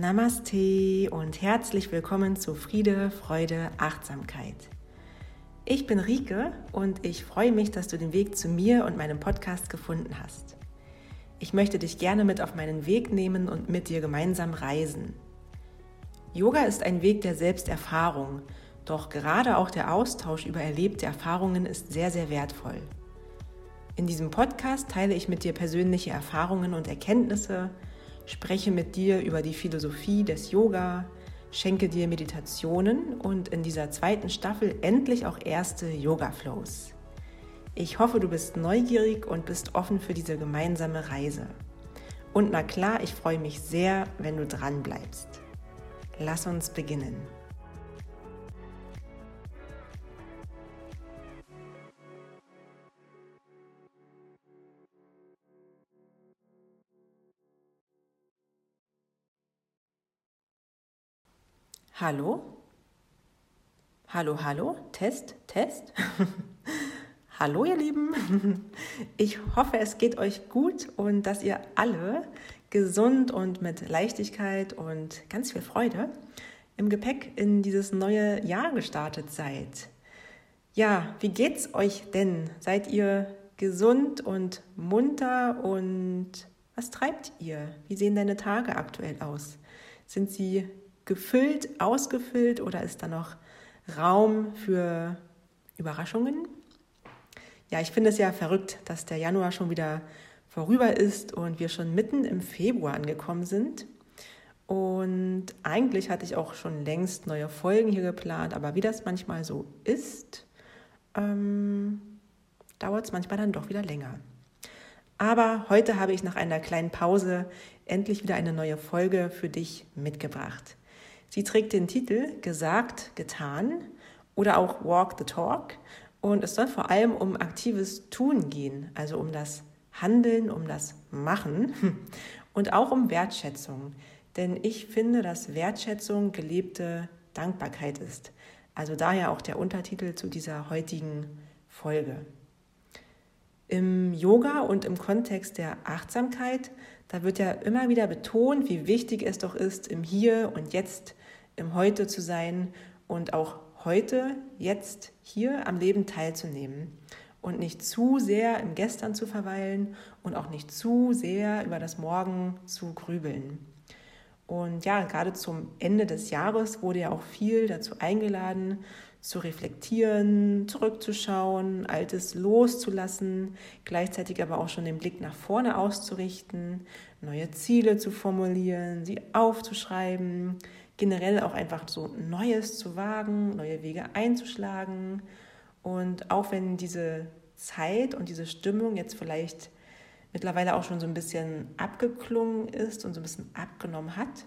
Namaste und herzlich willkommen zu Friede, Freude, Achtsamkeit. Ich bin Rike und ich freue mich, dass du den Weg zu mir und meinem Podcast gefunden hast. Ich möchte dich gerne mit auf meinen Weg nehmen und mit dir gemeinsam reisen. Yoga ist ein Weg der Selbsterfahrung, doch gerade auch der Austausch über erlebte Erfahrungen ist sehr, sehr wertvoll. In diesem Podcast teile ich mit dir persönliche Erfahrungen und Erkenntnisse, spreche mit dir über die Philosophie des Yoga, schenke dir Meditationen und in dieser zweiten Staffel endlich auch erste Yoga-Flows. Ich hoffe, du bist neugierig und bist offen für diese gemeinsame Reise. Und na klar, ich freue mich sehr, wenn du dran bleibst. Lass uns beginnen. Hallo? Hallo, hallo? Test, Test? hallo, ihr Lieben. Ich hoffe, es geht euch gut und dass ihr alle gesund und mit Leichtigkeit und ganz viel Freude im Gepäck in dieses neue Jahr gestartet seid. Ja, wie geht's euch denn? Seid ihr gesund und munter und was treibt ihr? Wie sehen deine Tage aktuell aus? Sind sie gefüllt, ausgefüllt oder ist da noch Raum für Überraschungen? Ja, ich finde es ja verrückt, dass der Januar schon wieder vorüber ist und wir schon mitten im Februar angekommen sind. Und eigentlich hatte ich auch schon längst neue Folgen hier geplant, aber wie das manchmal so ist, ähm, dauert es manchmal dann doch wieder länger. Aber heute habe ich nach einer kleinen Pause endlich wieder eine neue Folge für dich mitgebracht. Sie trägt den Titel Gesagt, getan oder auch Walk the Talk und es soll vor allem um aktives Tun gehen, also um das Handeln, um das Machen und auch um Wertschätzung. Denn ich finde, dass Wertschätzung gelebte Dankbarkeit ist. Also daher auch der Untertitel zu dieser heutigen Folge. Im Yoga und im Kontext der Achtsamkeit, da wird ja immer wieder betont, wie wichtig es doch ist, im Hier und Jetzt im Heute zu sein und auch heute, jetzt, hier am Leben teilzunehmen und nicht zu sehr im Gestern zu verweilen und auch nicht zu sehr über das Morgen zu grübeln. Und ja, gerade zum Ende des Jahres wurde ja auch viel dazu eingeladen, zu reflektieren, zurückzuschauen, Altes loszulassen, gleichzeitig aber auch schon den Blick nach vorne auszurichten, neue Ziele zu formulieren, sie aufzuschreiben, generell auch einfach so Neues zu wagen, neue Wege einzuschlagen. Und auch wenn diese Zeit und diese Stimmung jetzt vielleicht mittlerweile auch schon so ein bisschen abgeklungen ist und so ein bisschen abgenommen hat,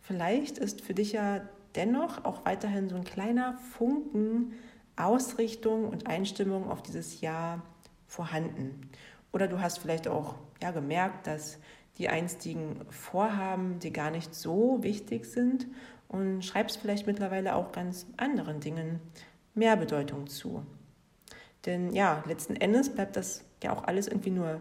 vielleicht ist für dich ja dennoch auch weiterhin so ein kleiner Funken Ausrichtung und Einstimmung auf dieses Jahr vorhanden. Oder du hast vielleicht auch ja, gemerkt, dass die einstigen Vorhaben dir gar nicht so wichtig sind und schreibst vielleicht mittlerweile auch ganz anderen Dingen mehr Bedeutung zu. Denn ja, letzten Endes bleibt das ja auch alles irgendwie nur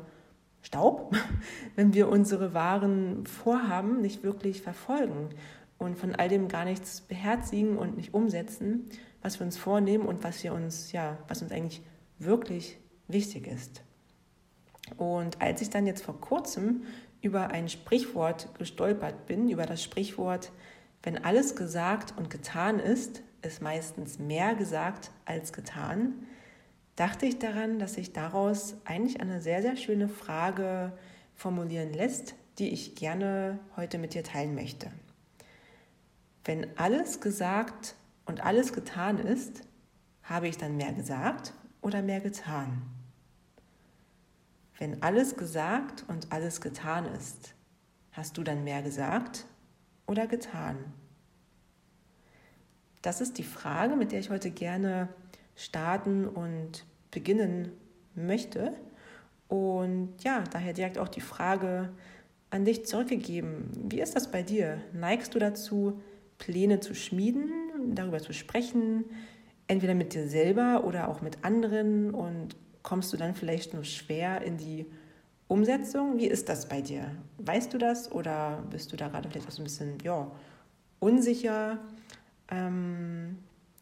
Staub, wenn wir unsere wahren Vorhaben nicht wirklich verfolgen und von all dem gar nichts beherzigen und nicht umsetzen, was wir uns vornehmen und was wir uns ja, was uns eigentlich wirklich wichtig ist. Und als ich dann jetzt vor kurzem über ein Sprichwort gestolpert bin, über das Sprichwort, wenn alles gesagt und getan ist, ist meistens mehr gesagt als getan, dachte ich daran, dass sich daraus eigentlich eine sehr, sehr schöne Frage formulieren lässt, die ich gerne heute mit dir teilen möchte. Wenn alles gesagt und alles getan ist, habe ich dann mehr gesagt oder mehr getan? Wenn alles gesagt und alles getan ist, hast du dann mehr gesagt oder getan? Das ist die Frage, mit der ich heute gerne starten und beginnen möchte. Und ja, daher direkt auch die Frage an dich zurückgegeben. Wie ist das bei dir? Neigst du dazu, Pläne zu schmieden, darüber zu sprechen, entweder mit dir selber oder auch mit anderen und kommst du dann vielleicht nur schwer in die Umsetzung. Wie ist das bei dir? Weißt du das oder bist du da gerade vielleicht auch so ein bisschen ja, unsicher? Ähm,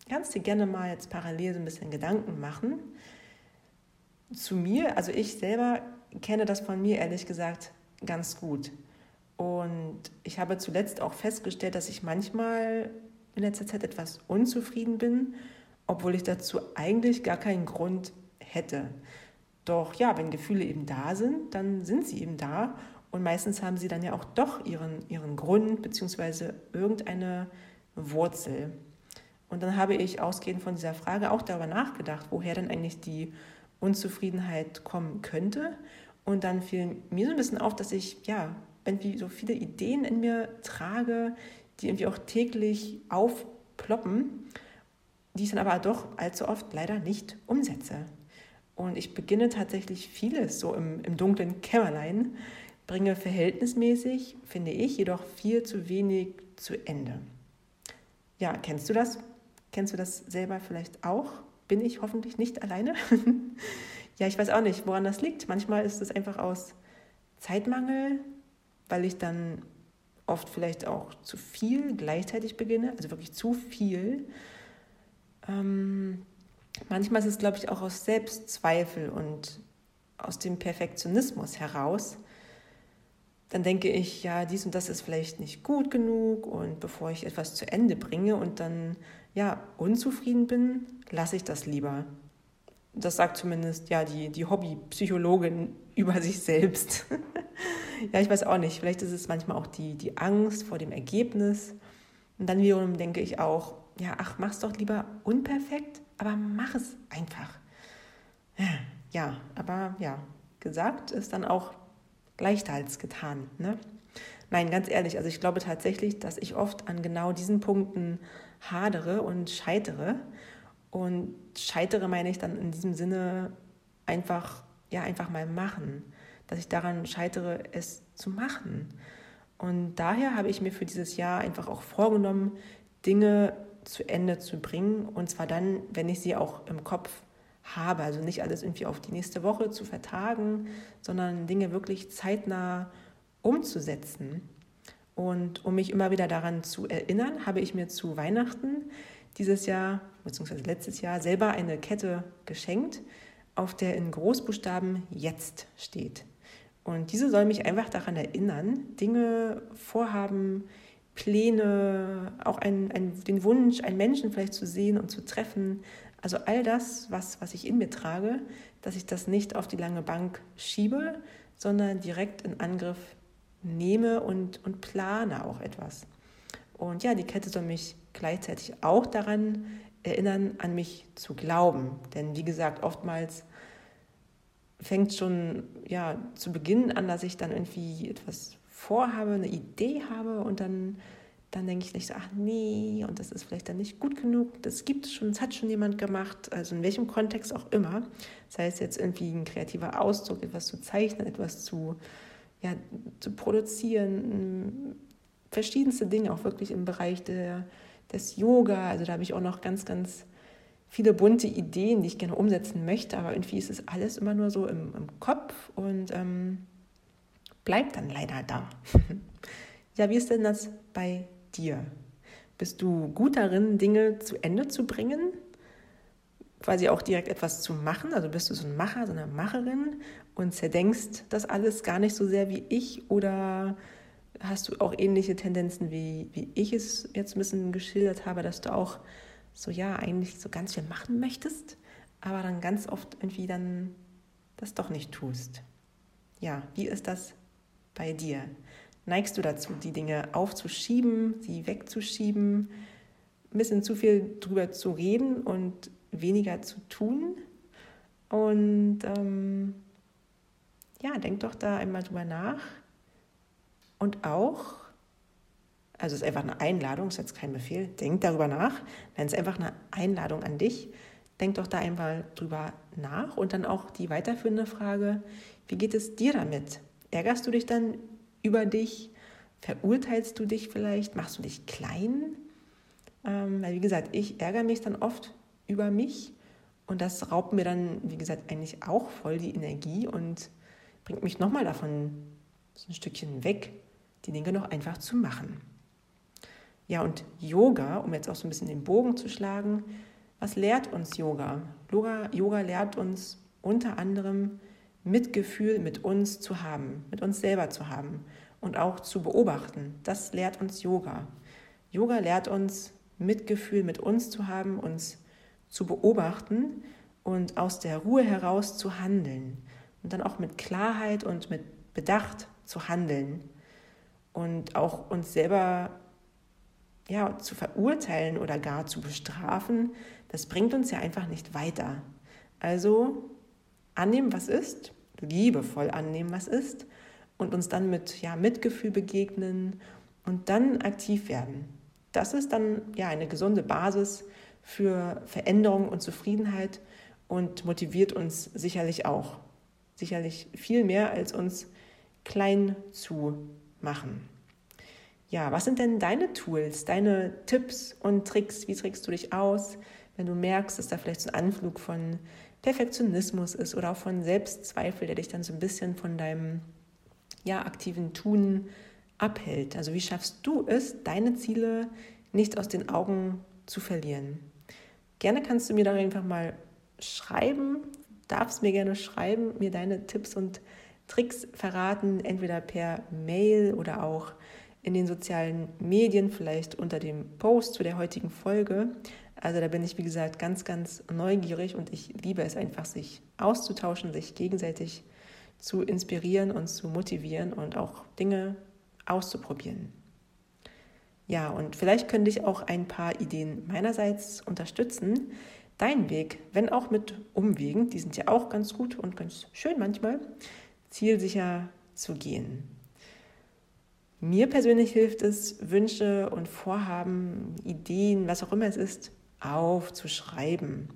kannst dir gerne mal jetzt parallel so ein bisschen Gedanken machen. Zu mir, also ich selber kenne das von mir ehrlich gesagt ganz gut. Und ich habe zuletzt auch festgestellt, dass ich manchmal in letzter Zeit etwas unzufrieden bin, obwohl ich dazu eigentlich gar keinen Grund hätte. Doch ja, wenn Gefühle eben da sind, dann sind sie eben da und meistens haben sie dann ja auch doch ihren, ihren Grund bzw. irgendeine Wurzel. Und dann habe ich ausgehend von dieser Frage auch darüber nachgedacht, woher denn eigentlich die Unzufriedenheit kommen könnte. Und dann fiel mir so ein bisschen auf, dass ich ja irgendwie so viele Ideen in mir trage, die irgendwie auch täglich aufploppen, die ich dann aber doch allzu oft leider nicht umsetze. Und ich beginne tatsächlich vieles so im, im dunklen Kämmerlein, bringe verhältnismäßig, finde ich, jedoch viel zu wenig zu Ende. Ja, kennst du das? Kennst du das selber vielleicht auch? Bin ich hoffentlich nicht alleine? ja, ich weiß auch nicht, woran das liegt. Manchmal ist es einfach aus Zeitmangel, weil ich dann oft vielleicht auch zu viel gleichzeitig beginne, also wirklich zu viel. Ähm, manchmal ist es, glaube ich, auch aus Selbstzweifel und aus dem Perfektionismus heraus. Dann denke ich, ja, dies und das ist vielleicht nicht gut genug und bevor ich etwas zu Ende bringe und dann ja unzufrieden bin, lasse ich das lieber. Das sagt zumindest ja die, die Hobbypsychologin über sich selbst. ja, ich weiß auch nicht. Vielleicht ist es manchmal auch die, die Angst vor dem Ergebnis. Und dann wiederum denke ich auch, ja, ach, mach's doch lieber unperfekt, aber mach es einfach. Ja, aber ja, gesagt ist dann auch leichter als getan. Ne? Nein, ganz ehrlich, also ich glaube tatsächlich, dass ich oft an genau diesen Punkten hadere und scheitere. Und scheitere meine ich dann in diesem Sinne einfach, ja, einfach mal machen. Dass ich daran scheitere, es zu machen. Und daher habe ich mir für dieses Jahr einfach auch vorgenommen, Dinge zu Ende zu bringen. Und zwar dann, wenn ich sie auch im Kopf habe. Also nicht alles irgendwie auf die nächste Woche zu vertagen, sondern Dinge wirklich zeitnah umzusetzen. Und um mich immer wieder daran zu erinnern, habe ich mir zu Weihnachten dieses Jahr bzw. letztes Jahr selber eine Kette geschenkt, auf der in Großbuchstaben jetzt steht. Und diese soll mich einfach daran erinnern, Dinge, Vorhaben, Pläne, auch ein, ein, den Wunsch, einen Menschen vielleicht zu sehen und zu treffen. Also all das, was, was ich in mir trage, dass ich das nicht auf die lange Bank schiebe, sondern direkt in Angriff nehme und, und plane auch etwas. Und ja, die Kette soll mich gleichzeitig auch daran erinnern, an mich zu glauben. Denn wie gesagt, oftmals fängt schon ja, zu Beginn an, dass ich dann irgendwie etwas vorhabe, eine Idee habe und dann, dann denke ich nicht so, ach nee, und das ist vielleicht dann nicht gut genug, das gibt es schon, das hat schon jemand gemacht, also in welchem Kontext auch immer. Das heißt jetzt irgendwie ein kreativer Ausdruck, etwas zu zeichnen, etwas zu ja, zu produzieren, verschiedenste Dinge, auch wirklich im Bereich der, des Yoga. Also da habe ich auch noch ganz, ganz viele bunte Ideen, die ich gerne umsetzen möchte, aber irgendwie ist es alles immer nur so im, im Kopf und ähm, bleibt dann leider da. ja, wie ist denn das bei dir? Bist du gut darin, Dinge zu Ende zu bringen? quasi auch direkt etwas zu machen. Also bist du so ein Macher, so eine Macherin und zerdenkst das alles gar nicht so sehr wie ich oder hast du auch ähnliche Tendenzen, wie, wie ich es jetzt ein bisschen geschildert habe, dass du auch so, ja, eigentlich so ganz viel machen möchtest, aber dann ganz oft irgendwie dann das doch nicht tust. Ja, wie ist das bei dir? Neigst du dazu, die Dinge aufzuschieben, sie wegzuschieben, ein bisschen zu viel drüber zu reden und weniger zu tun. Und ähm, ja, denk doch da einmal drüber nach. Und auch, also es ist einfach eine Einladung, es ist jetzt kein Befehl, denk darüber nach. Nein, es ist einfach eine Einladung an dich. Denk doch da einmal drüber nach. Und dann auch die weiterführende Frage, wie geht es dir damit? Ärgerst du dich dann über dich? Verurteilst du dich vielleicht? Machst du dich klein? Ähm, weil, wie gesagt, ich ärgere mich dann oft über mich und das raubt mir dann, wie gesagt, eigentlich auch voll die Energie und bringt mich nochmal davon so ein Stückchen weg, die Dinge noch einfach zu machen. Ja, und Yoga, um jetzt auch so ein bisschen den Bogen zu schlagen, was lehrt uns Yoga? Yoga, Yoga lehrt uns unter anderem Mitgefühl mit uns zu haben, mit uns selber zu haben und auch zu beobachten. Das lehrt uns Yoga. Yoga lehrt uns Mitgefühl mit uns zu haben, uns zu beobachten und aus der Ruhe heraus zu handeln und dann auch mit Klarheit und mit Bedacht zu handeln und auch uns selber ja, zu verurteilen oder gar zu bestrafen, das bringt uns ja einfach nicht weiter. Also annehmen, was ist, liebevoll annehmen, was ist und uns dann mit ja, Mitgefühl begegnen und dann aktiv werden. Das ist dann ja eine gesunde Basis für Veränderung und Zufriedenheit und motiviert uns sicherlich auch. Sicherlich viel mehr, als uns klein zu machen. Ja, was sind denn deine Tools, deine Tipps und Tricks? Wie trägst du dich aus, wenn du merkst, dass da vielleicht so ein Anflug von Perfektionismus ist oder auch von Selbstzweifel, der dich dann so ein bisschen von deinem ja, aktiven Tun abhält? Also wie schaffst du es, deine Ziele nicht aus den Augen zu verlieren? Gerne kannst du mir da einfach mal schreiben, darfst mir gerne schreiben, mir deine Tipps und Tricks verraten, entweder per Mail oder auch in den sozialen Medien, vielleicht unter dem Post zu der heutigen Folge. Also da bin ich, wie gesagt, ganz, ganz neugierig und ich liebe es einfach, sich auszutauschen, sich gegenseitig zu inspirieren und zu motivieren und auch Dinge auszuprobieren. Ja, und vielleicht könnte ich auch ein paar Ideen meinerseits unterstützen. Dein Weg, wenn auch mit Umwegen, die sind ja auch ganz gut und ganz schön manchmal, zielsicher zu gehen. Mir persönlich hilft es, Wünsche und Vorhaben, Ideen, was auch immer es ist, aufzuschreiben.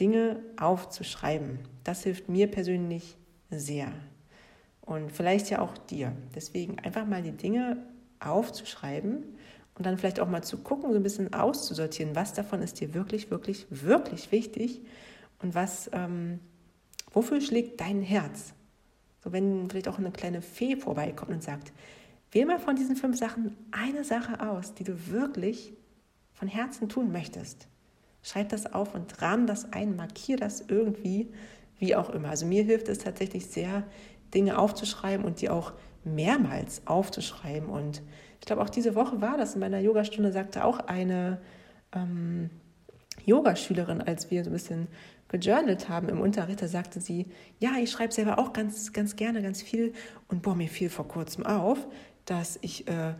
Dinge aufzuschreiben. Das hilft mir persönlich sehr. Und vielleicht ja auch dir. Deswegen einfach mal die Dinge aufzuschreiben und dann vielleicht auch mal zu gucken, so ein bisschen auszusortieren, was davon ist dir wirklich, wirklich, wirklich wichtig und was, ähm, wofür schlägt dein Herz? So wenn vielleicht auch eine kleine Fee vorbeikommt und sagt, Wähl mal von diesen fünf Sachen eine Sache aus, die du wirklich von Herzen tun möchtest. Schreib das auf und rahm das ein, markier das irgendwie, wie auch immer. Also mir hilft es tatsächlich sehr, Dinge aufzuschreiben und die auch mehrmals aufzuschreiben. Und ich glaube, auch diese Woche war das in meiner Yogastunde, sagte auch eine ähm, Yogaschülerin, als wir so ein bisschen gejournalt haben im Unterricht, da sagte sie, ja, ich schreibe selber auch ganz, ganz gerne ganz viel und boah, mir fiel vor kurzem auf, dass ich äh,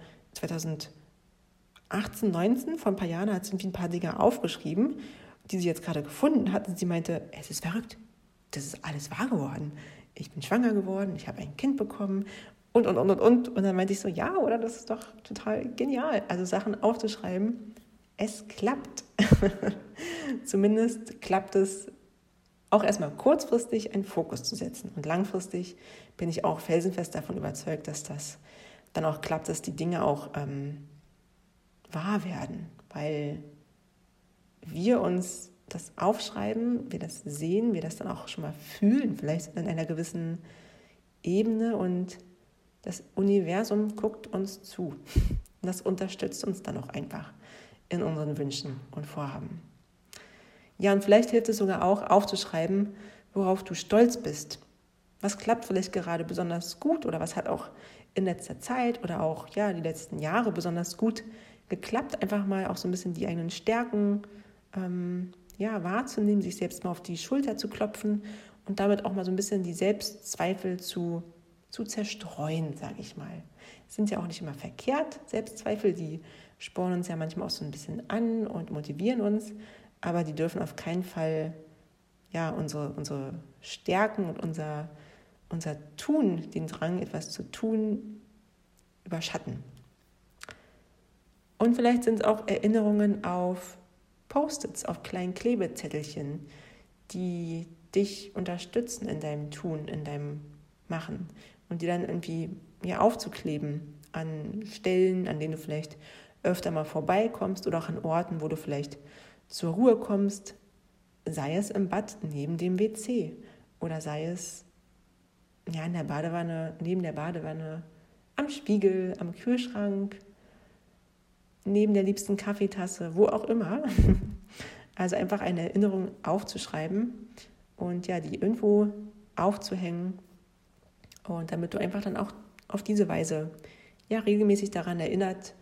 2018, 19, vor ein paar Jahren, hat sie ein paar Dinge aufgeschrieben, die sie jetzt gerade gefunden hat. Und sie meinte, es ist verrückt, das ist alles wahr geworden. Ich bin schwanger geworden, ich habe ein Kind bekommen und, und, und, und, und. Und dann meinte ich so, ja, oder? Das ist doch total genial. Also Sachen aufzuschreiben, es klappt. Zumindest klappt es auch erstmal kurzfristig einen Fokus zu setzen. Und langfristig bin ich auch felsenfest davon überzeugt, dass das dann auch klappt, dass die Dinge auch ähm, wahr werden, weil wir uns das aufschreiben, wir das sehen, wir das dann auch schon mal fühlen, vielleicht in einer gewissen Ebene und das Universum guckt uns zu. Und das unterstützt uns dann auch einfach in unseren Wünschen und Vorhaben. Ja, und vielleicht hilft es sogar auch aufzuschreiben, worauf du stolz bist. Was klappt vielleicht gerade besonders gut oder was hat auch in letzter Zeit oder auch ja, die letzten Jahre besonders gut geklappt, einfach mal auch so ein bisschen die eigenen Stärken ähm, ja, wahrzunehmen, sich selbst mal auf die Schulter zu klopfen und damit auch mal so ein bisschen die Selbstzweifel zu, zu zerstreuen, sage ich mal. Sind ja auch nicht immer verkehrt, Selbstzweifel, die spornen uns ja manchmal auch so ein bisschen an und motivieren uns, aber die dürfen auf keinen Fall ja, unsere, unsere Stärken und unser, unser Tun, den Drang, etwas zu tun, überschatten. Und vielleicht sind es auch Erinnerungen auf Post-its, auf kleinen Klebezettelchen, die dich unterstützen in deinem Tun, in deinem Machen und die dann irgendwie ja, aufzukleben an Stellen, an denen du vielleicht öfter mal vorbeikommst oder auch an Orten, wo du vielleicht zur Ruhe kommst, sei es im Bad neben dem WC oder sei es ja, in der Badewanne, neben der Badewanne, am Spiegel, am Kühlschrank, neben der liebsten Kaffeetasse, wo auch immer. Also einfach eine Erinnerung aufzuschreiben und ja, die irgendwo aufzuhängen und damit du einfach dann auch auf diese Weise ja regelmäßig daran erinnert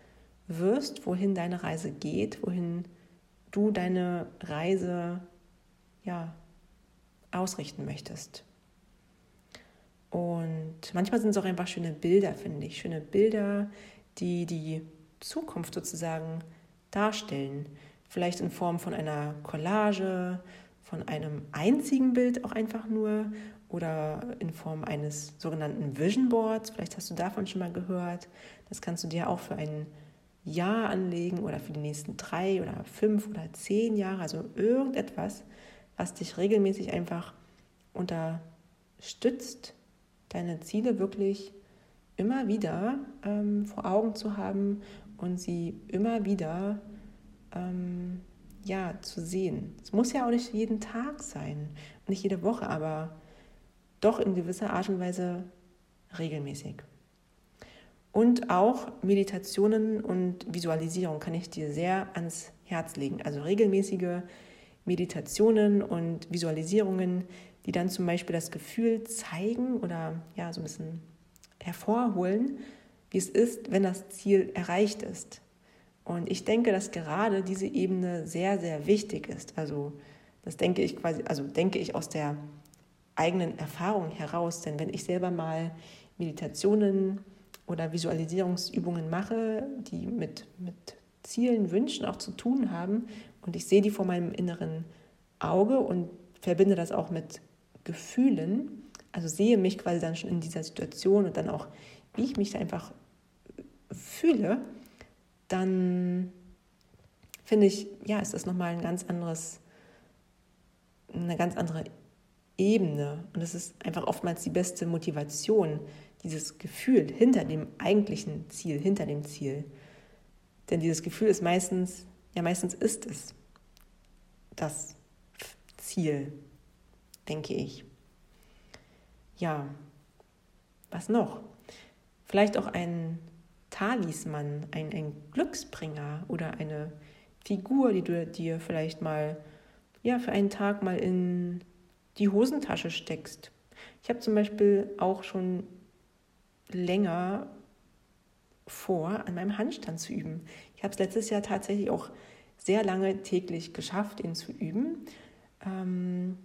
wirst, wohin deine Reise geht, wohin du deine Reise ja ausrichten möchtest. Und manchmal sind es auch einfach schöne Bilder, finde ich. Schöne Bilder, die die Zukunft sozusagen darstellen. Vielleicht in Form von einer Collage, von einem einzigen Bild auch einfach nur oder in Form eines sogenannten Vision Boards. Vielleicht hast du davon schon mal gehört. Das kannst du dir auch für ein Jahr anlegen oder für die nächsten drei oder fünf oder zehn Jahre. Also irgendetwas, was dich regelmäßig einfach unterstützt, deine Ziele wirklich immer wieder ähm, vor Augen zu haben und sie immer wieder ähm, ja, zu sehen. Es muss ja auch nicht jeden Tag sein, nicht jede Woche, aber doch in gewisser Art und Weise regelmäßig. Und auch Meditationen und Visualisierung kann ich dir sehr ans Herz legen. Also regelmäßige Meditationen und Visualisierungen, die dann zum Beispiel das Gefühl zeigen oder ja, so ein bisschen hervorholen, wie es ist, wenn das Ziel erreicht ist. Und ich denke, dass gerade diese Ebene sehr, sehr wichtig ist. Also das denke ich quasi, also denke ich aus der eigenen Erfahrung heraus. Denn wenn ich selber mal Meditationen oder Visualisierungsübungen mache, die mit, mit Zielen, Wünschen auch zu tun haben, und ich sehe die vor meinem inneren Auge und verbinde das auch mit Gefühlen, also sehe mich quasi dann schon in dieser Situation und dann auch, wie ich mich einfach fühle, dann finde ich, ja, ist das nochmal ein ganz anderes, eine ganz andere Ebene. Und es ist einfach oftmals die beste Motivation, dieses Gefühl hinter dem eigentlichen Ziel, hinter dem Ziel. Denn dieses Gefühl ist meistens, ja, meistens ist es das Ziel, denke ich. Ja, was noch? Vielleicht auch ein Talisman, ein, ein Glücksbringer oder eine Figur, die du dir vielleicht mal ja, für einen Tag mal in die Hosentasche steckst. Ich habe zum Beispiel auch schon länger vor, an meinem Handstand zu üben. Ich habe es letztes Jahr tatsächlich auch sehr lange täglich geschafft, ihn zu üben. Ähm,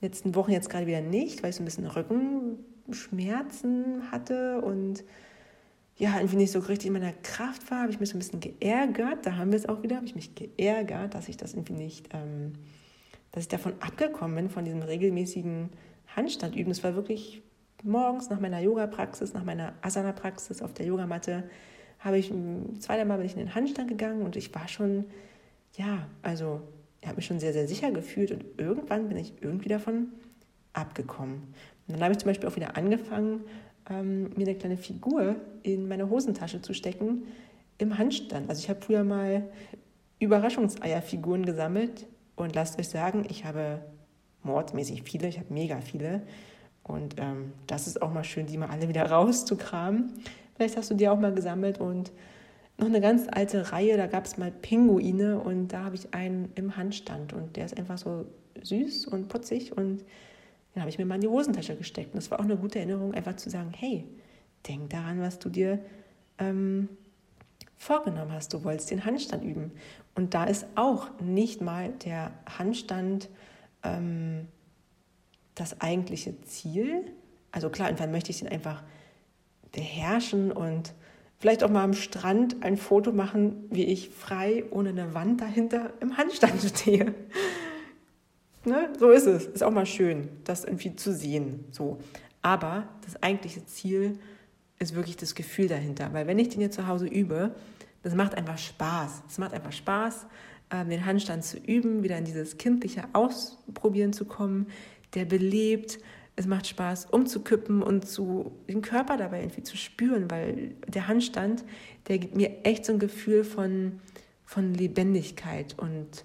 letzten Wochen jetzt gerade wieder nicht, weil ich so ein bisschen Rückenschmerzen hatte und ja, irgendwie nicht so richtig in meiner Kraft war, habe ich mich so ein bisschen geärgert. Da haben wir es auch wieder, habe ich mich geärgert, dass ich das irgendwie nicht, ähm, dass ich davon abgekommen bin, von diesem regelmäßigen Handstand üben. Es war wirklich morgens nach meiner Yoga-Praxis, nach meiner Asana-Praxis auf der Yogamatte, habe ich zweimal bin ich in den Handstand gegangen und ich war schon, ja, also ich habe mich schon sehr, sehr sicher gefühlt und irgendwann bin ich irgendwie davon abgekommen. Und dann habe ich zum Beispiel auch wieder angefangen, ähm, mir eine kleine Figur in meine Hosentasche zu stecken im Handstand. Also ich habe früher mal Überraschungseierfiguren gesammelt und lasst euch sagen, ich habe mordmäßig viele, ich habe mega viele. Und ähm, das ist auch mal schön, die mal alle wieder rauszukramen. Vielleicht hast du die auch mal gesammelt und noch eine ganz alte Reihe, da gab es mal Pinguine und da habe ich einen im Handstand und der ist einfach so süß und putzig und den habe ich mir mal in die Hosentasche gesteckt. Und das war auch eine gute Erinnerung, einfach zu sagen, hey, denk daran, was du dir ähm, vorgenommen hast. Du wolltest den Handstand üben. Und da ist auch nicht mal der Handstand ähm, das eigentliche Ziel. Also klar, irgendwann möchte ich den einfach beherrschen und vielleicht auch mal am Strand ein Foto machen, wie ich frei ohne eine Wand dahinter im Handstand stehe. Ne? So ist es. Ist auch mal schön, das irgendwie zu sehen. So. Aber das eigentliche Ziel ist wirklich das Gefühl dahinter. Weil wenn ich den hier zu Hause übe, das macht einfach Spaß. Es macht einfach Spaß, ähm, den Handstand zu üben, wieder in dieses kindliche Ausprobieren zu kommen, der belebt. Es macht Spaß, umzukippen und zu, den Körper dabei irgendwie zu spüren, weil der Handstand, der gibt mir echt so ein Gefühl von, von Lebendigkeit und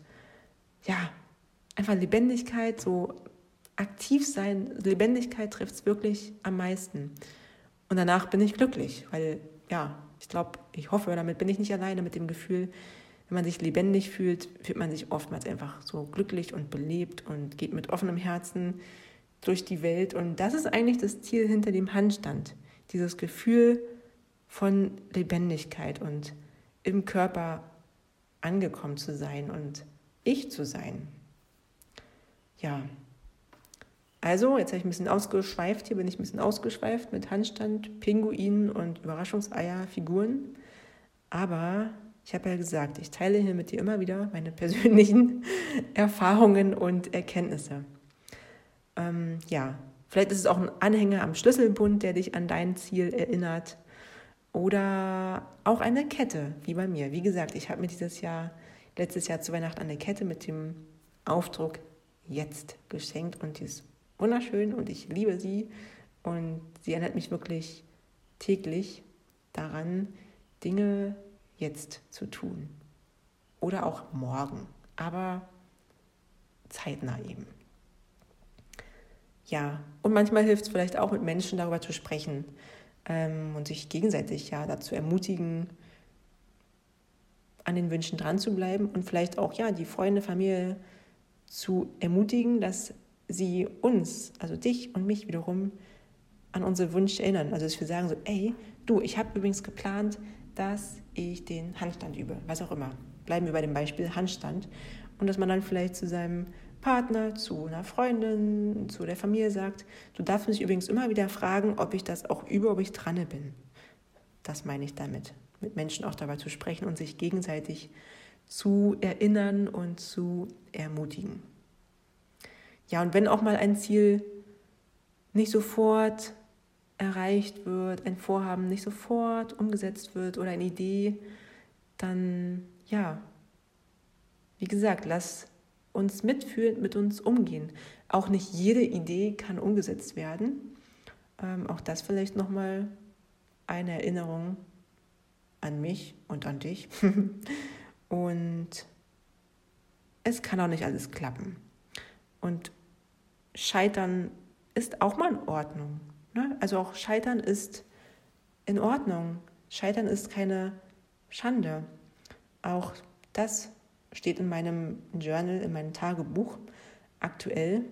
ja, einfach Lebendigkeit, so aktiv sein, Lebendigkeit trifft es wirklich am meisten. Und danach bin ich glücklich, weil ja, ich glaube, ich hoffe, damit bin ich nicht alleine mit dem Gefühl, wenn man sich lebendig fühlt, fühlt man sich oftmals einfach so glücklich und belebt und geht mit offenem Herzen durch die Welt. Und das ist eigentlich das Ziel hinter dem Handstand. Dieses Gefühl von Lebendigkeit und im Körper angekommen zu sein und ich zu sein. Ja. Also, jetzt habe ich ein bisschen ausgeschweift. Hier bin ich ein bisschen ausgeschweift mit Handstand, Pinguinen und Überraschungseier, Figuren. Aber ich habe ja gesagt, ich teile hier mit dir immer wieder meine persönlichen Erfahrungen und Erkenntnisse. Ähm, ja, vielleicht ist es auch ein Anhänger am Schlüsselbund, der dich an dein Ziel erinnert. Oder auch eine Kette, wie bei mir. Wie gesagt, ich habe mir dieses Jahr, letztes Jahr zu Weihnachten eine Kette mit dem Aufdruck jetzt geschenkt und die ist wunderschön und ich liebe sie und sie erinnert mich wirklich täglich daran, Dinge jetzt zu tun. Oder auch morgen, aber zeitnah eben. Ja, und manchmal hilft es vielleicht auch mit Menschen darüber zu sprechen ähm, und sich gegenseitig ja dazu ermutigen, an den Wünschen dran zu bleiben und vielleicht auch ja die Freunde, Familie zu ermutigen, dass sie uns, also dich und mich wiederum an unsere Wünsche erinnern. Also dass wir sagen so, ey, du, ich habe übrigens geplant, dass ich den Handstand übe, was auch immer. Bleiben wir bei dem Beispiel Handstand. Und dass man dann vielleicht zu seinem Partner, zu einer Freundin, zu der Familie sagt, du darfst mich übrigens immer wieder fragen, ob ich das auch übe, ob ich dran bin. Das meine ich damit, mit Menschen auch dabei zu sprechen und sich gegenseitig zu erinnern und zu ermutigen. Ja, und wenn auch mal ein Ziel nicht sofort erreicht wird, ein Vorhaben nicht sofort umgesetzt wird oder eine Idee, dann ja, wie gesagt, lass uns mitfühlen, mit uns umgehen. Auch nicht jede Idee kann umgesetzt werden. Ähm, auch das vielleicht nochmal eine Erinnerung an mich und an dich. und es kann auch nicht alles klappen. Und Scheitern ist auch mal in Ordnung. Ne? Also auch Scheitern ist in Ordnung. Scheitern ist keine Schande. Auch das steht in meinem Journal, in meinem Tagebuch aktuell.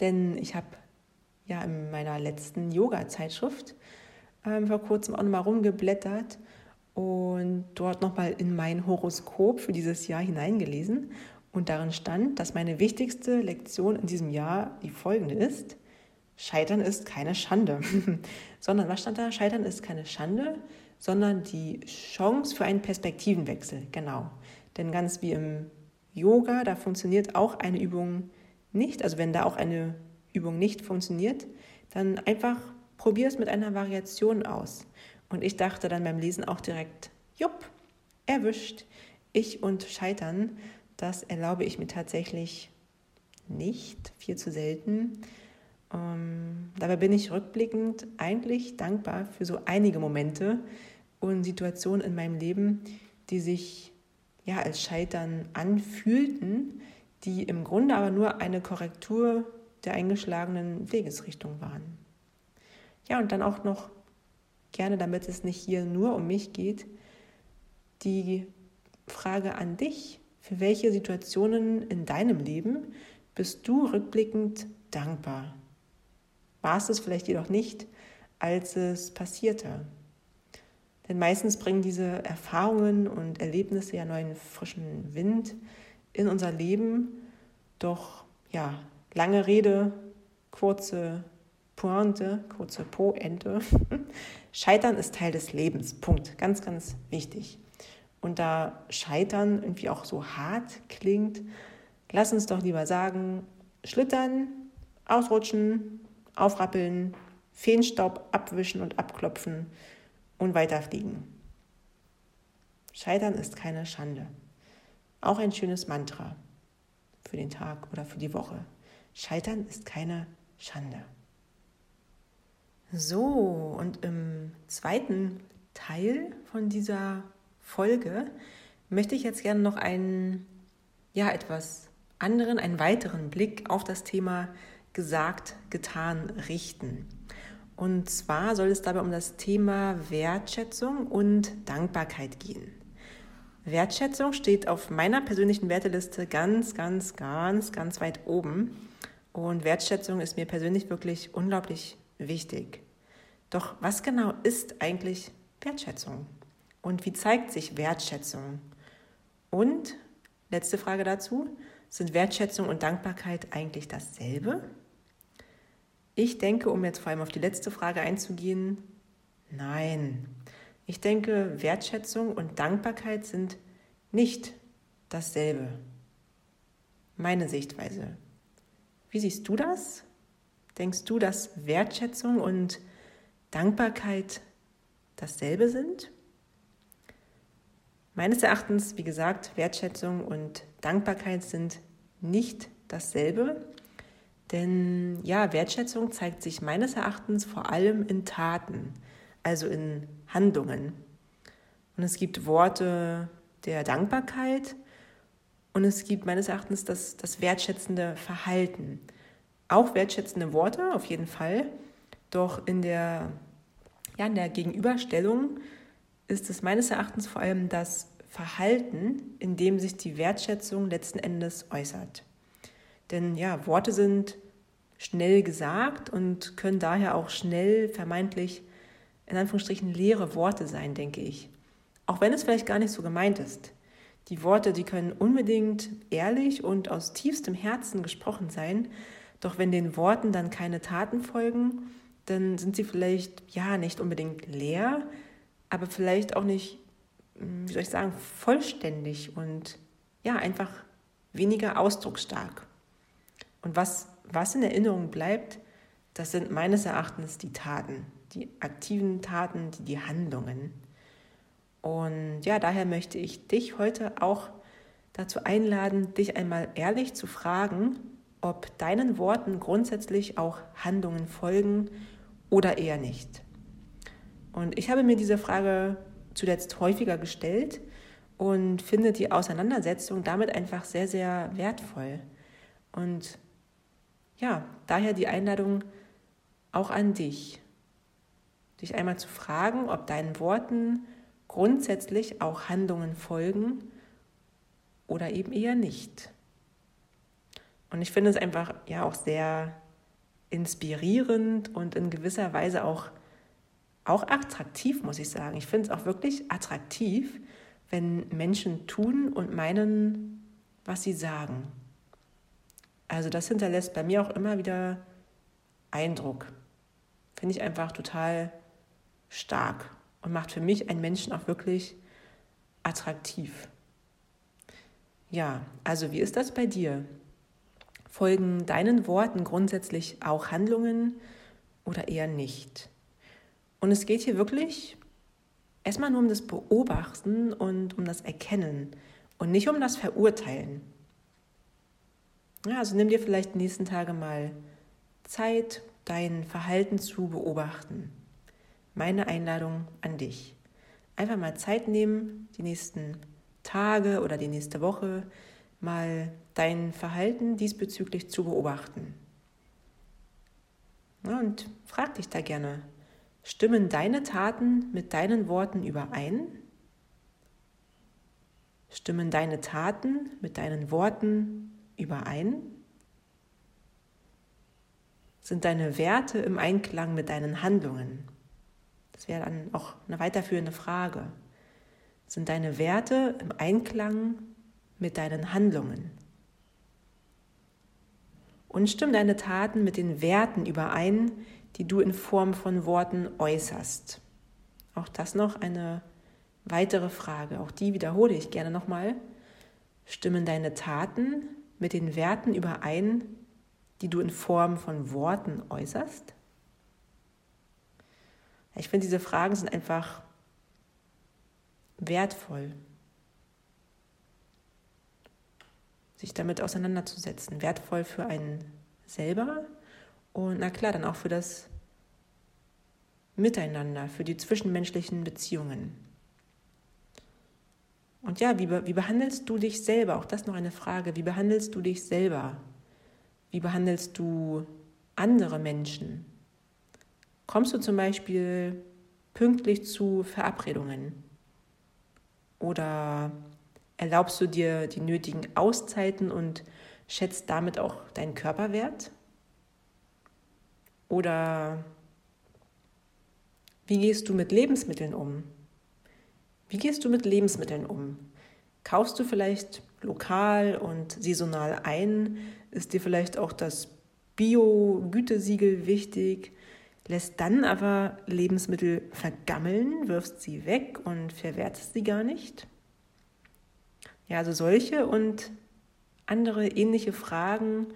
Denn ich habe ja in meiner letzten Yoga-Zeitschrift ähm, vor kurzem auch nochmal rumgeblättert und dort nochmal in mein Horoskop für dieses Jahr hineingelesen. Und darin stand, dass meine wichtigste Lektion in diesem Jahr die folgende ist. Scheitern ist keine Schande. sondern was stand da? Scheitern ist keine Schande, sondern die Chance für einen Perspektivenwechsel. Genau. Denn ganz wie im Yoga, da funktioniert auch eine Übung nicht. Also wenn da auch eine Übung nicht funktioniert, dann einfach probier es mit einer Variation aus. Und ich dachte dann beim Lesen auch direkt, jupp, erwischt. Ich und Scheitern, das erlaube ich mir tatsächlich nicht, viel zu selten. Ähm, dabei bin ich rückblickend eigentlich dankbar für so einige Momente und Situationen in meinem Leben, die sich ja als Scheitern anfühlten, die im Grunde aber nur eine Korrektur der eingeschlagenen Wegesrichtung waren. Ja, und dann auch noch gerne, damit es nicht hier nur um mich geht, die Frage an dich, für welche Situationen in deinem Leben bist du rückblickend dankbar? war es es vielleicht jedoch nicht, als es passierte. Denn meistens bringen diese Erfahrungen und Erlebnisse ja neuen frischen Wind in unser Leben. Doch ja, lange Rede, kurze Pointe, kurze Poente. Scheitern ist Teil des Lebens. Punkt. Ganz, ganz wichtig. Und da Scheitern irgendwie auch so hart klingt, lass uns doch lieber sagen, schlittern, ausrutschen, aufrappeln, Feenstaub abwischen und abklopfen und weiterfliegen. Scheitern ist keine Schande. Auch ein schönes Mantra für den Tag oder für die Woche. Scheitern ist keine Schande. So, und im zweiten Teil von dieser Folge möchte ich jetzt gerne noch ein, ja, etwas anderen einen weiteren Blick auf das Thema gesagt, getan, richten. Und zwar soll es dabei um das Thema Wertschätzung und Dankbarkeit gehen. Wertschätzung steht auf meiner persönlichen Werteliste ganz, ganz, ganz, ganz weit oben. Und Wertschätzung ist mir persönlich wirklich unglaublich wichtig. Doch was genau ist eigentlich Wertschätzung? Und wie zeigt sich Wertschätzung? Und, letzte Frage dazu, sind Wertschätzung und Dankbarkeit eigentlich dasselbe? Ich denke, um jetzt vor allem auf die letzte Frage einzugehen, nein. Ich denke, Wertschätzung und Dankbarkeit sind nicht dasselbe. Meine Sichtweise. Wie siehst du das? Denkst du, dass Wertschätzung und Dankbarkeit dasselbe sind? Meines Erachtens, wie gesagt, Wertschätzung und Dankbarkeit sind nicht dasselbe. Denn ja, Wertschätzung zeigt sich meines Erachtens vor allem in Taten, also in Handlungen. Und es gibt Worte der Dankbarkeit und es gibt meines Erachtens das, das wertschätzende Verhalten. Auch wertschätzende Worte, auf jeden Fall. Doch in der, ja, in der Gegenüberstellung ist es meines Erachtens vor allem das Verhalten, in dem sich die Wertschätzung letzten Endes äußert. Denn ja, Worte sind schnell gesagt und können daher auch schnell vermeintlich in Anführungsstrichen leere Worte sein, denke ich. Auch wenn es vielleicht gar nicht so gemeint ist. Die Worte, die können unbedingt ehrlich und aus tiefstem Herzen gesprochen sein, doch wenn den Worten dann keine Taten folgen, dann sind sie vielleicht ja nicht unbedingt leer, aber vielleicht auch nicht, hm, wie soll ich sagen, vollständig und ja, einfach weniger ausdrucksstark. Und was, was in Erinnerung bleibt, das sind meines Erachtens die Taten, die aktiven Taten, die, die Handlungen. Und ja, daher möchte ich dich heute auch dazu einladen, dich einmal ehrlich zu fragen, ob deinen Worten grundsätzlich auch Handlungen folgen oder eher nicht. Und ich habe mir diese Frage zuletzt häufiger gestellt und finde die Auseinandersetzung damit einfach sehr, sehr wertvoll. Und ja, daher die Einladung auch an dich, dich einmal zu fragen, ob deinen Worten grundsätzlich auch Handlungen folgen oder eben eher nicht. Und ich finde es einfach ja auch sehr inspirierend und in gewisser Weise auch, auch attraktiv, muss ich sagen. Ich finde es auch wirklich attraktiv, wenn Menschen tun und meinen, was sie sagen. Also das hinterlässt bei mir auch immer wieder Eindruck. Finde ich einfach total stark und macht für mich einen Menschen auch wirklich attraktiv. Ja, also wie ist das bei dir? Folgen deinen Worten grundsätzlich auch Handlungen oder eher nicht? Und es geht hier wirklich erstmal nur um das Beobachten und um das Erkennen und nicht um das Verurteilen. Ja, also nimm dir vielleicht die nächsten Tage mal Zeit, dein Verhalten zu beobachten. Meine Einladung an dich. Einfach mal Zeit nehmen, die nächsten Tage oder die nächste Woche mal dein Verhalten diesbezüglich zu beobachten. Und frag dich da gerne, stimmen deine Taten mit deinen Worten überein? Stimmen deine Taten mit deinen Worten überein? Sind deine Werte im Einklang mit deinen Handlungen? Das wäre dann auch eine weiterführende Frage. Sind deine Werte im Einklang mit deinen Handlungen? Und stimmen deine Taten mit den Werten überein, die du in Form von Worten äußerst? Auch das noch eine weitere Frage. Auch die wiederhole ich gerne nochmal. Stimmen deine Taten mit den Werten überein, die du in Form von Worten äußerst? Ich finde, diese Fragen sind einfach wertvoll, sich damit auseinanderzusetzen. Wertvoll für einen selber und na klar, dann auch für das Miteinander, für die zwischenmenschlichen Beziehungen. Und ja, wie, wie behandelst du dich selber? Auch das noch eine Frage. Wie behandelst du dich selber? Wie behandelst du andere Menschen? Kommst du zum Beispiel pünktlich zu Verabredungen? Oder erlaubst du dir die nötigen Auszeiten und schätzt damit auch deinen Körperwert? Oder wie gehst du mit Lebensmitteln um? Wie gehst du mit Lebensmitteln um? Kaufst du vielleicht lokal und saisonal ein? Ist dir vielleicht auch das Bio-Gütesiegel wichtig? Lässt dann aber Lebensmittel vergammeln, wirfst sie weg und verwertest sie gar nicht? Ja, also solche und andere ähnliche Fragen,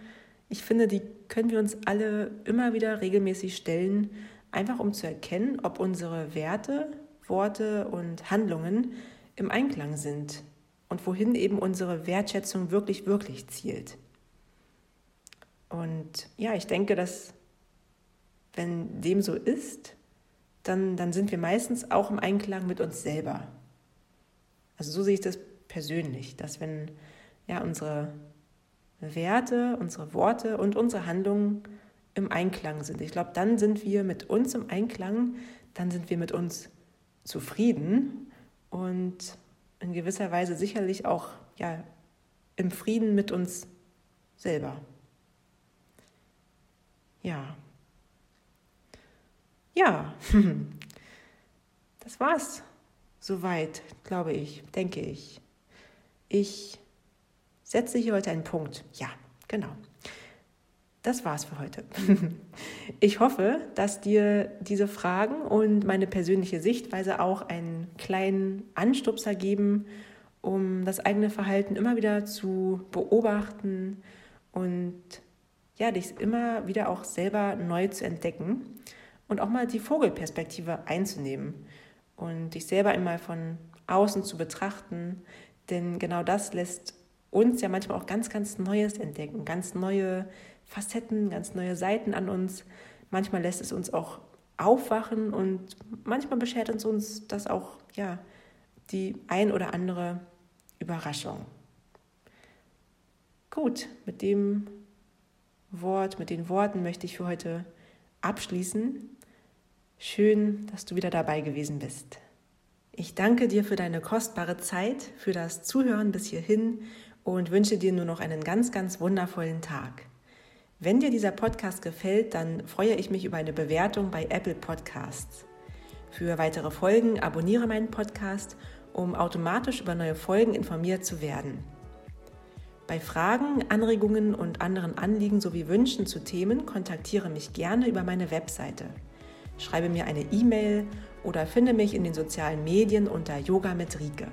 ich finde, die können wir uns alle immer wieder regelmäßig stellen, einfach um zu erkennen, ob unsere Werte, Worte und Handlungen im Einklang sind und wohin eben unsere Wertschätzung wirklich, wirklich zielt. Und ja, ich denke, dass wenn dem so ist, dann, dann sind wir meistens auch im Einklang mit uns selber. Also so sehe ich das persönlich, dass wenn ja unsere Werte, unsere Worte und unsere Handlungen im Einklang sind. Ich glaube, dann sind wir mit uns im Einklang, dann sind wir mit uns zufrieden und in gewisser Weise sicherlich auch ja, im Frieden mit uns selber. Ja. Ja, das war's. Soweit, glaube ich, denke ich. Ich setze hier heute einen Punkt. Ja, genau. Das war's für heute. Ich hoffe, dass dir diese Fragen und meine persönliche Sichtweise auch einen kleinen Anstupser geben, um das eigene Verhalten immer wieder zu beobachten und ja, dich immer wieder auch selber neu zu entdecken und auch mal die Vogelperspektive einzunehmen und dich selber einmal von außen zu betrachten, denn genau das lässt uns ja manchmal auch ganz, ganz Neues entdecken, ganz neue Facetten, ganz neue Seiten an uns. Manchmal lässt es uns auch aufwachen und manchmal beschert uns, uns das auch ja, die ein oder andere Überraschung. Gut, mit dem Wort, mit den Worten möchte ich für heute abschließen. Schön, dass du wieder dabei gewesen bist. Ich danke dir für deine kostbare Zeit, für das Zuhören bis hierhin und wünsche dir nur noch einen ganz, ganz wundervollen Tag. Wenn dir dieser Podcast gefällt, dann freue ich mich über eine Bewertung bei Apple Podcasts. Für weitere Folgen abonniere meinen Podcast, um automatisch über neue Folgen informiert zu werden. Bei Fragen, Anregungen und anderen Anliegen sowie Wünschen zu Themen kontaktiere mich gerne über meine Webseite. Schreibe mir eine E-Mail oder finde mich in den sozialen Medien unter Yoga mit Rike.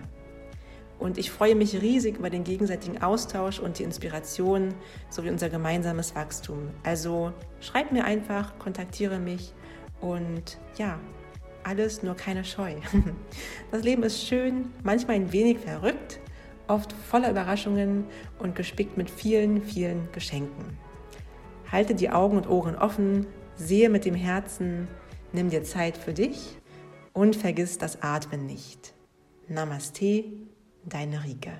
Und ich freue mich riesig über den gegenseitigen Austausch und die Inspiration sowie unser gemeinsames Wachstum. Also schreib mir einfach, kontaktiere mich und ja, alles nur keine Scheu. Das Leben ist schön, manchmal ein wenig verrückt, oft voller Überraschungen und gespickt mit vielen, vielen Geschenken. Halte die Augen und Ohren offen, sehe mit dem Herzen, nimm dir Zeit für dich und vergiss das Atmen nicht. Namaste deine Rike.